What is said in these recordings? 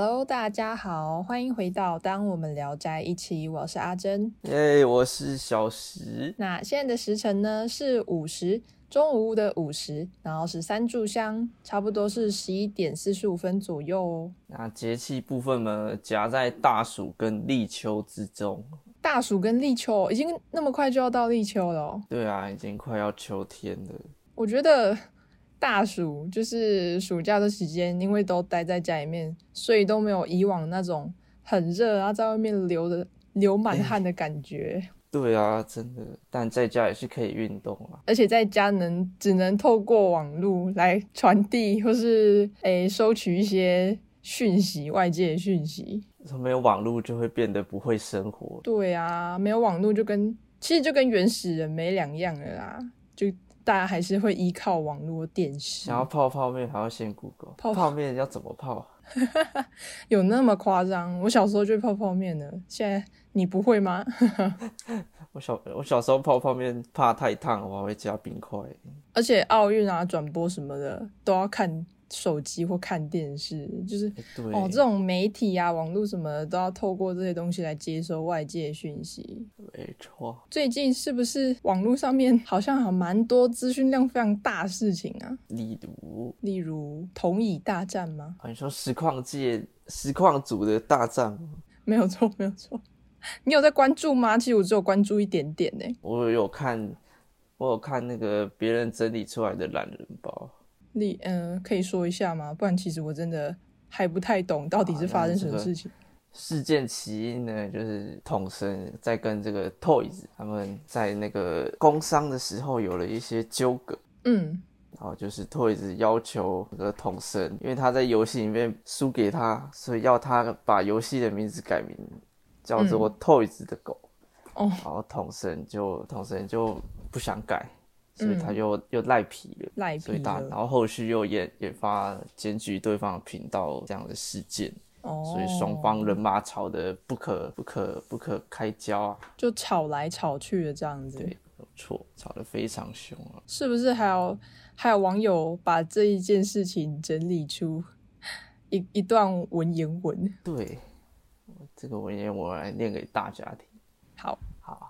Hello，大家好，欢迎回到《当我们聊斋》一期，我是阿珍。耶，我是小石。那现在的时辰呢是午时，中午的午时，然后是三炷香，差不多是十一点四十五分左右哦。那节气部分呢，夹在大暑跟立秋之中。大暑跟立秋已经那么快就要到立秋了哦。对啊，已经快要秋天了。我觉得大暑就是暑假的时间，因为都待在家里面，所以都没有以往那种很热，然后在外面流的流满汗的感觉。对啊，真的，但在家也是可以运动啊。而且在家能只能透过网络来传递或是诶收取一些讯息，外界的讯息。没有网络就会变得不会生活。对啊，没有网络就跟其实就跟原始人没两样了啦，就大家还是会依靠网络电视。想要泡泡面还要先 Google，泡泡面要怎么泡？有那么夸张？我小时候就泡泡面了，现在你不会吗？我小我小时候泡泡面怕太烫，我还会加冰块。而且奥运啊转播什么的都要看。手机或看电视，就是哦，这种媒体啊、网络什么的，都要透过这些东西来接收外界讯息。没错，最近是不是网络上面好像还蛮多资讯量非常大事情啊？例如，例如同椅大战吗？你说实况界、实况组的大战吗？没有错，没有错。你有在关注吗？其实我只有关注一点点呢。我有看，我有看那个别人整理出来的懒人包。你嗯，可以说一下吗？不然其实我真的还不太懂到底是发生什么事情。事件起因呢，就是统神在跟这个 Toys 他们在那个工商的时候有了一些纠葛。嗯，然后就是 Toys 要求这个统神，因为他在游戏里面输给他，所以要他把游戏的名字改名叫做 Toys 的狗。哦，然后统神就统神就不想改。所以他又又赖皮了，赖皮，所以他然后后续又也也发检举对方的频道这样的事件，哦，所以双方人马吵得不可不可不可开交啊，就吵来吵去的这样子，对，有错，吵得非常凶啊，是不是？还有还有网友把这一件事情整理出一一段文言文，对，这个文言我来念给大家听，好。好，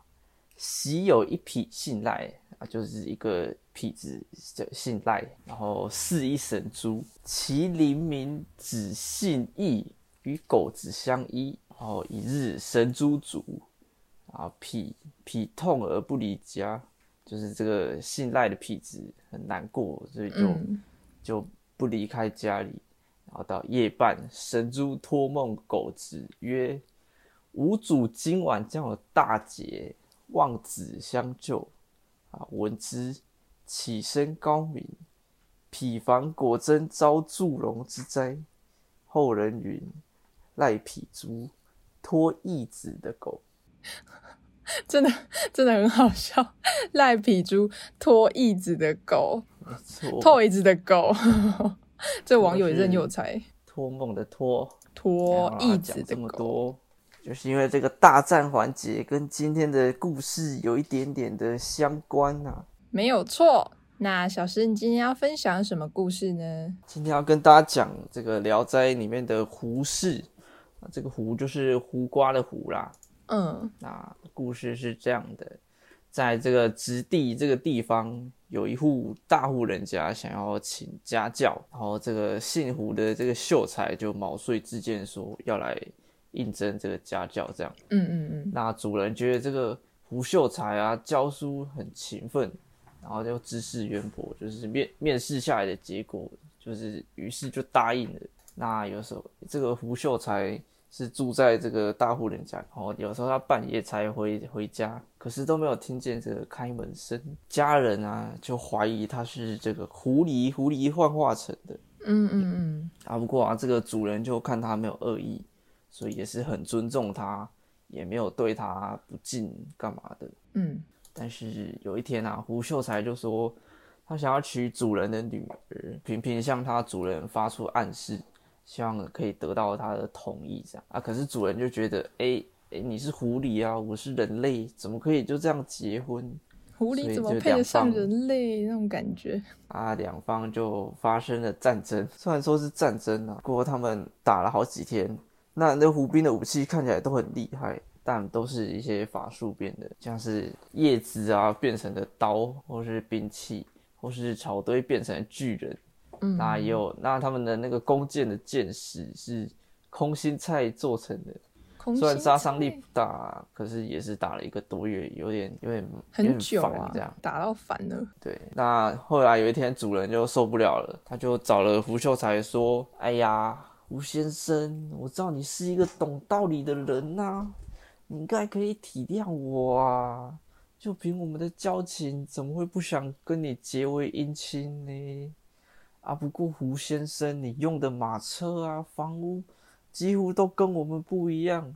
喜有一匹信赖。啊，就是一个痞子叫信赖，然后是一神猪，其灵名只信义，与狗子相依。然后一日神猪足，啊痞痞痛而不离家，就是这个信赖的痞子很难过，所以就就不离开家里。然后到夜半，神猪托梦狗子曰：“吾主今晚将有大劫，望子相救。”啊！闻之，起身高明。匹房果真遭祝融之灾。后人云：赖匹猪拖义子的狗，真的真的很好笑。赖皮猪拖椅子的狗，没错，托义子的狗。这网友也真有才。托梦的托，拖椅子的狗。就是因为这个大战环节跟今天的故事有一点点的相关呐，没有错。那小石，你今天要分享什么故事呢？今天要跟大家讲这个《聊斋》里面的胡氏啊，这个胡就是胡瓜的胡啦。嗯，那故事是这样的，在这个直地这个地方，有一户大户人家想要请家教，然后这个姓胡的这个秀才就毛遂自荐说要来。应征这个家教，这样，嗯嗯嗯，那主人觉得这个胡秀才啊，教书很勤奋，然后又知识渊博，就是面面试下来的结果，就是于是就答应了。那有时候这个胡秀才是住在这个大户人家，然后有时候他半夜才回回家，可是都没有听见这个开门声，家人啊就怀疑他是这个狐狸狐狸幻化成的。嗯嗯嗯，啊不过啊，这个主人就看他没有恶意。所以也是很尊重他，也没有对他不敬干嘛的。嗯，但是有一天啊，胡秀才就说他想要娶主人的女儿，频频向他主人发出暗示，希望可以得到他的同意。这样啊，可是主人就觉得，哎哎，你是狐狸啊，我是人类，怎么可以就这样结婚？狐狸怎么配得上人类那种感觉？啊，两方就发生了战争。虽然说是战争啊，不过他们打了好几天。那那胡兵的武器看起来都很厉害，但都是一些法术变的，像是叶子啊变成的刀，或是兵器，或是草堆变成的巨人。嗯，那也有，那他们的那个弓箭的箭矢是空心菜做成的，空虽然杀伤力不大，可是也是打了一个多月，有点有点有点很久啊这样。，打到烦了。对，那后来有一天主人就受不了了，他就找了胡秀才说：“哎呀，胡先生，我知道你是一个懂道理的人呐、你应该可以体谅我啊。就凭我们的交情，怎么会不想跟你结为姻亲呢？啊，不过胡先生，你用的马车啊、房屋，几乎都跟我们不一样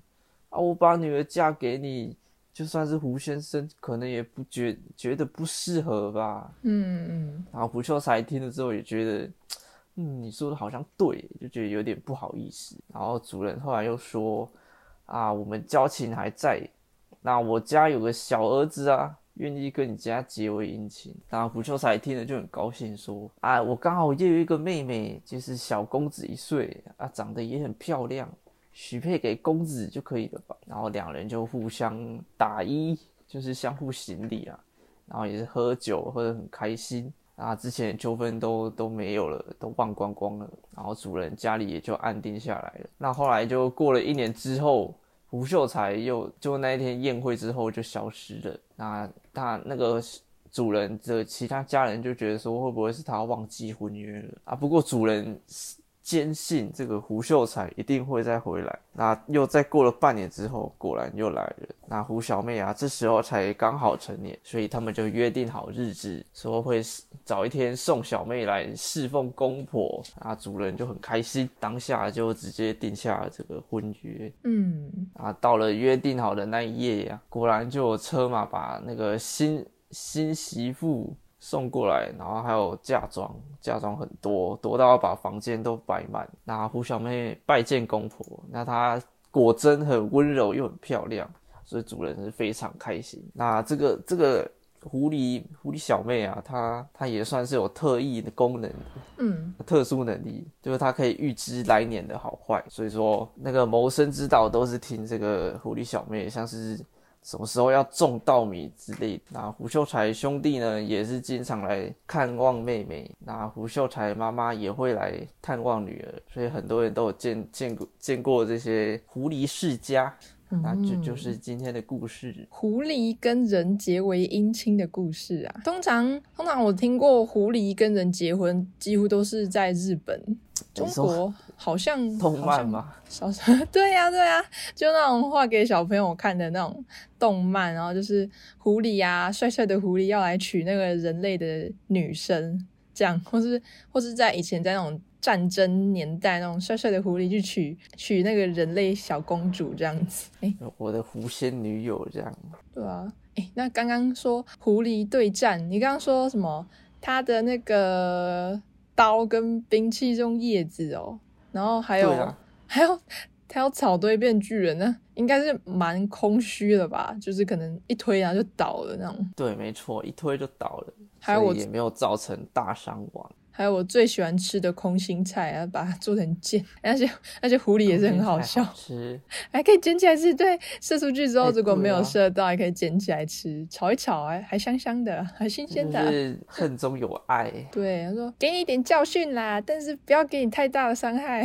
啊。我把女儿嫁给你，就算是胡先生，可能也不觉觉得不适合吧。嗯嗯，然后胡秀才听了之后也觉得，嗯，你说的好像对，就觉得有点不好意思。然后主人后来又说，啊，我们交情还在，那我家有个小儿子啊，愿意跟你家结为姻亲。然后胡秀才听了就很高兴，说，啊，我刚好也有一个妹妹，就是小公子一岁啊，长得也很漂亮。许配给公子就可以了吧？然后两人就互相打衣，就是相互行礼啊。然后也是喝酒喝得很开心啊，之前纠纷都都没有了，都忘光光了。然后主人家里也就安定下来了。那后来就过了一年之后，胡秀才又就那一天宴会之后就消失了。那他那个主人的其他家人就觉得说，会不会是他忘记婚约了啊？不过主人坚信这个胡秀才一定会再回来。那又再过了半年之后，果然又来了。那胡小妹啊，这时候才刚好成年，所以他们就约定好日子，说会早一天送小妹来侍奉公婆。啊，主人就很开心，当下就直接定下了这个婚约。嗯，啊，到了约定好的那一夜呀、果然就有车马把那个新新媳妇送过来，然后还有嫁妆，嫁妆很多，多到要把房间都摆满。那胡小妹拜见公婆，那她果真很温柔又很漂亮，所以主人是非常开心。那这个这个狐狸狐狸小妹啊，她她也算是有特异的功能，嗯，特殊能力，就是她可以预知来年的好坏，所以说那个谋生之道都是听这个狐狸小妹，像是什么时候要种稻米之类。那胡秀才兄弟呢，也是经常来看望妹妹，那胡秀才妈妈也会来探望女儿，所以很多人都有见见过见过这些狐狸世家。那这就是今天的故事。狐狸跟人结为姻亲的故事啊。通常，通常我听过狐狸跟人结婚，几乎都是在日本、中国，好像 动漫？吗？对呀、对呀、就那种画给小朋友看的那种动漫，然后就是狐狸啊，帅帅的狐狸要来娶那个人类的女生，这样，或是或是在以前在那种。战争年代那种帅帅的狐狸去娶娶那个人类小公主这样子，哎、我的狐仙女友这样。对啊，哎，那刚刚说狐狸对战，你刚刚说什么？他的那个刀跟兵器是用叶子哦，然后还有、啊还有他要草堆变巨人，呢应该是蛮空虚的吧？就是可能一推然后就倒了那种。对，没错，一推就倒了，还有我也没有造成大伤亡。还有我最喜欢吃的空心菜啊，把它做成剑，而且而且狐狸也是很好笑，吃。还可以捡起来吃。对，射出去之后哎如果没有射到，还可以捡起来吃，炒一炒，还还香香的，还新鲜的。就是恨中有爱。对，他说给你一点教训啦，但是不要给你太大的伤害，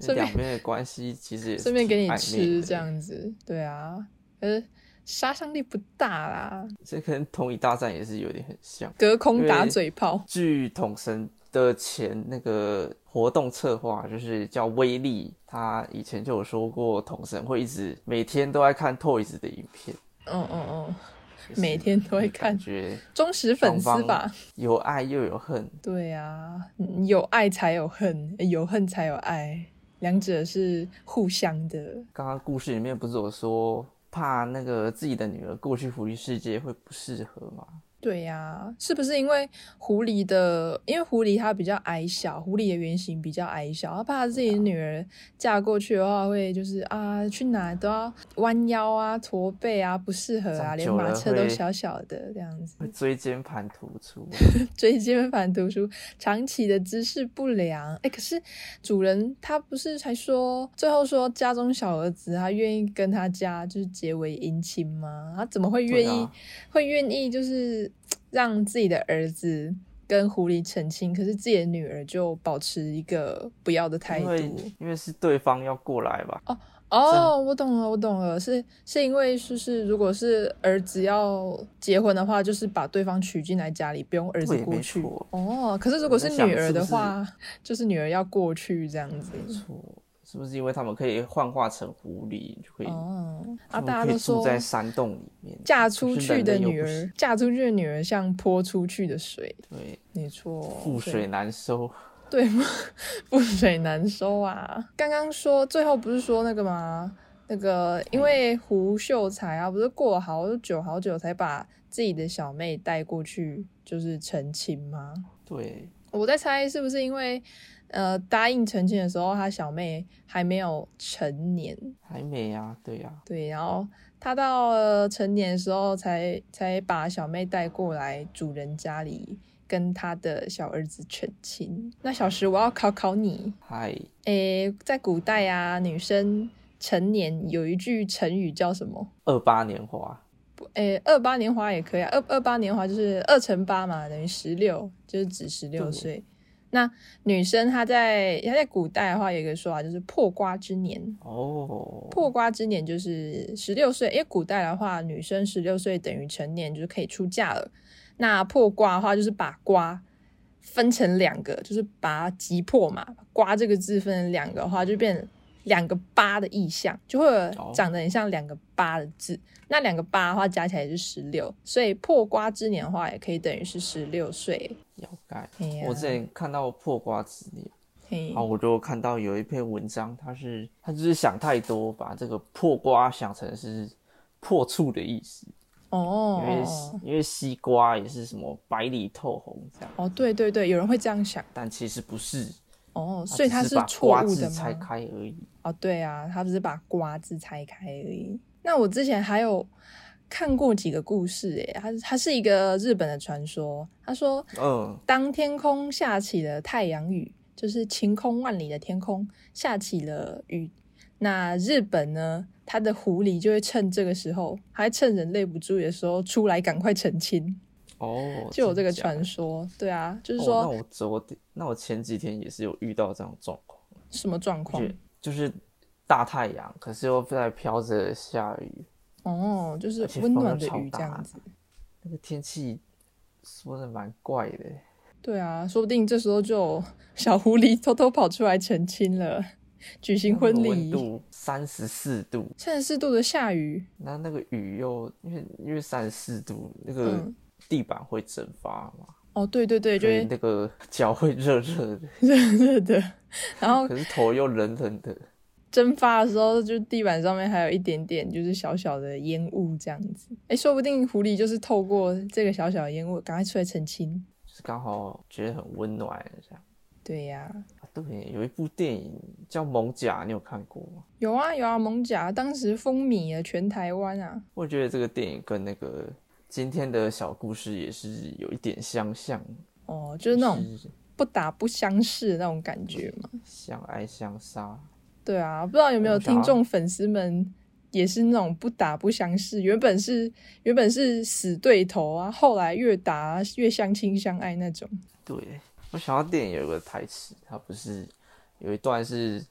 顺便两边的关系其实也是顺便给你吃这。样子。对啊，可是杀伤力不大啦，这跟同一大战也是有点很像。隔空打嘴炮。据统神的前那个活动策划，就是叫威力，他以前就有说过，统神会一直每天都在看 Toys 的影片，嗯嗯嗯，每天都会看忠实粉丝吧。有爱又有恨。对啊，嗯有爱才有恨，有恨才有爱，两者是互相的。刚刚故事里面不是有说怕那个自己的女儿过去福利世界会不适合吗？对呀、是不是因为狐狸的？因为狐狸它比较矮小，狐狸的原型比较矮小，他怕自己的女儿嫁过去的话，会就是啊，去哪都要弯腰啊、驼背啊，不适合啊，连马车都小小的这样子。椎间盘突出，椎间盘突出，长期的姿势不良。哎，可是主人他不是才说，最后说家中小儿子他愿意跟他家就是结为姻亲吗？他怎么会愿意、会愿意就是让自己的儿子跟狐狸成亲，可是自己的女儿就保持一个不要的态因为度？因为是对方要过来吧，哦哦，我懂了，我懂了，是是因为就是如果是儿子要结婚的话，就是把对方娶进来家里，不用儿子过去错。哦，可是如果是女儿的话，就是女儿要过去这样子。错，是不是因为他们可以幻化成狐狸，就可以，哦，啊，大家都说住在山洞里面，嫁出去的女儿，嫁出去的女儿像泼出去的水，对，没错，覆水难收，对吗，覆水难收啊！刚刚说最后不是说那个吗？那个因为胡秀才啊，不是过了好久好久才把自己的小妹带过去，就是成亲吗？对，我在猜是不是因为呃答应成亲的时候，他小妹还没有成年，还没啊，对呀、对，然后他到了成年的时候才才把小妹带过来主人家里。跟他的小儿子成亲。那小石，我要考考你，嗨，诶，在古代啊，女生成年有一句成语叫什么？二八年华，诶，二八年华也可以啊。二二八年华就是二乘八嘛，等于十六，就是指十六对岁。那女生她在她在古代的话，有一个说法就是破瓜之年。哦，破瓜之年就是十六岁，因为古代的话，女生十六岁等于成年，就是可以出嫁了。那破瓜的话，就是把瓜分成两个，就是把它击破嘛。瓜这个字分成两个的话，就变成两个八的意象，就会长得很像两个八的字。那两个八的话加起来是十六，所以破瓜之年的话，也可以等于是十六岁。要盖。我之前看到破瓜之年，嘿然后我就看到有一篇文章，他是他就是想太多，把这个破瓜想成是破处的意思，哦因为因为西瓜也是什么白里透红这样，哦，对对对，有人会这样想但其实不是，哦，所以它只是把错瓜误的吗？字拆开而已。哦，对啊，他只是把瓜字拆开而已。那我之前还有看过几个故事，诶，它它是一个日本的传说。他说，嗯，当天空下起了太阳雨，就是晴空万里的天空下起了雨，那日本呢，它的狐狸就会趁这个时候，还趁人类不注意的时候出来赶快澄清，哦，就有这个传说。对啊，就是哦，那、我昨天，那我前几天也是有遇到这种状况，什么状况就？是大太阳，可是又在飘着下雨，哦，就是温暖的雨这大样子。那个天气说的蛮怪的。对啊，说不定这时候就有小狐狸偷偷跑出来成亲了，举行婚礼。度三十四度，三十四度的下雨，那那个雨又因为因为三十四度，那个嗯地板会蒸发嘛，哦，对对对，就是那个 脚会热热的，热热的，然后可是头又冷冷的。蒸发的时候，就地板上面还有一点点就是小小的烟雾这样子。哎，说不定狐狸就是透过这个小小的烟雾，赶快出来澄清。就是刚好觉得很温暖这样。对呀、啊对，有一部电影叫《猛甲》，你有看过吗？有啊有啊，猛甲当时风靡了全台湾啊。我觉得这个电影跟那个今天的小故事也是有一点相像，哦，就是那种不打不相识那种感觉嘛。相爱相杀。对啊，不知道有没有听众粉丝们也是那种不打不相识，原本是原本是死对头啊，后来越打越相亲相爱那种。对，我想到电影有个台词，他不是有一段是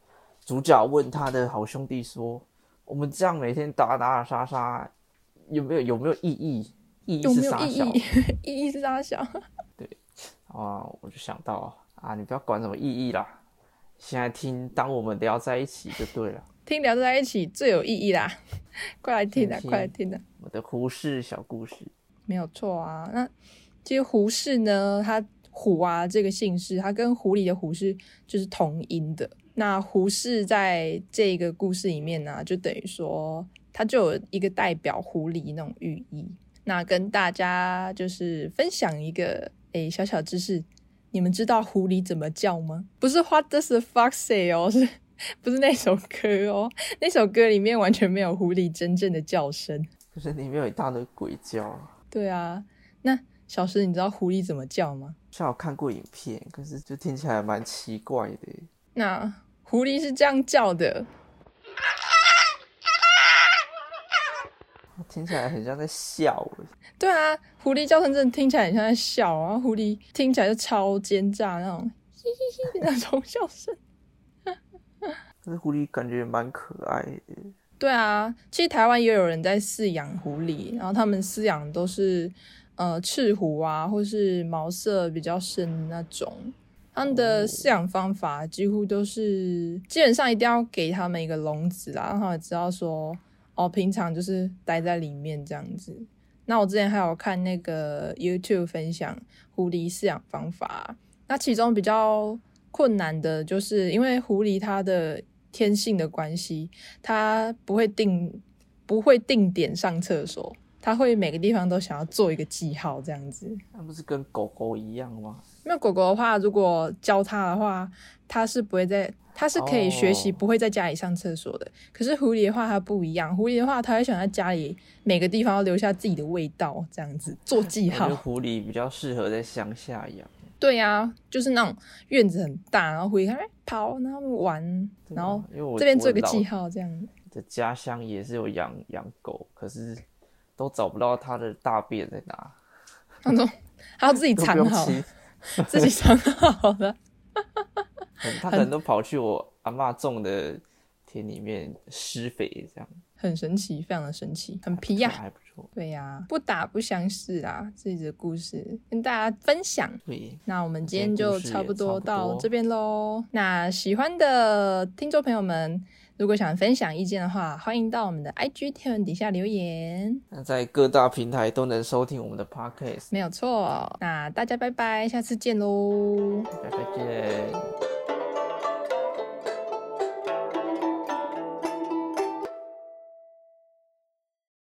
主角问他的好兄弟说：“我们这样每天打打杀杀，有没有有没有意义？意义是啥小？”意义？意义是啥小？啊，我就想到啊，你不要管什么意义啦，现在听当我们聊在一起就对了。听聊在一起最有意义啦，快来听啊，快来听啊！我的胡适小故事，没有错啊。那其实胡适呢，他虎啊这个姓氏，它跟狐狸的狐是就是同音的。那胡适在这个故事里面呢、就等于说他就有一个代表狐狸那种寓意。那跟大家就是分享一个诶小小知识，你们知道狐狸怎么叫吗？不是 What does the fox say 哦，是不是那首歌哦？那首歌里面完全没有狐狸真正的叫声。可是里面有一大堆鬼叫。对啊，那小石，你知道狐狸怎么叫吗？像我看过影片，可是就听起来蛮奇怪的。那狐狸是这样叫的。听起来很像在笑。对啊，狐狸叫声真的听起来很像在笑啊！狐狸听起来就超奸诈那种，嘻嘻嘻那种笑声。可是狐狸感觉蛮可爱的。对啊，其实台湾也有人在饲养狐狸，然后他们饲养都是呃赤狐啊，或是毛色比较深那种。他们的饲养方法几乎都是，基本上一定要给他们一个笼子啦，让他们知道说。哦，平常就是待在里面这样子。那我之前还有看那个 YouTube 分享狐狸饲养方法，那其中比较困难的就是因为狐狸它的天性的关系，它不会定不会定点上厕所，它会每个地方都想要做一个记号这样子。那不是跟狗狗一样吗？那狗狗的话，如果教它的话，它是不会在。它是可以学习，不会在家里上厕所的。可是狐狸的话，它不一样。狐狸的话，它会想在家里每个地方要留下自己的味道，这样子做记号。狐狸比较适合在乡下养。对呀，就是那种院子很大，然后狐狸它跑，然后玩，然后这边做个记号，这样。的家乡也是有养养狗，可是都找不到它的大便在哪。那种它要自己 藏好，自己藏好 的。他可能都跑去我阿妈种的田里面施肥，这样很神奇，非常的神奇，很皮呀，还不错。对呀，不打不相识啊，自己的故事跟大家分享。对，那我们今天就差不多到这边喽。那喜欢的听众朋友们，如果想分享意见的话，欢迎到我们的 IG 贴文底下留言。那在各大平台都能收听我们的 Podcast，没有错。那大家拜拜，下次见喽，拜拜见。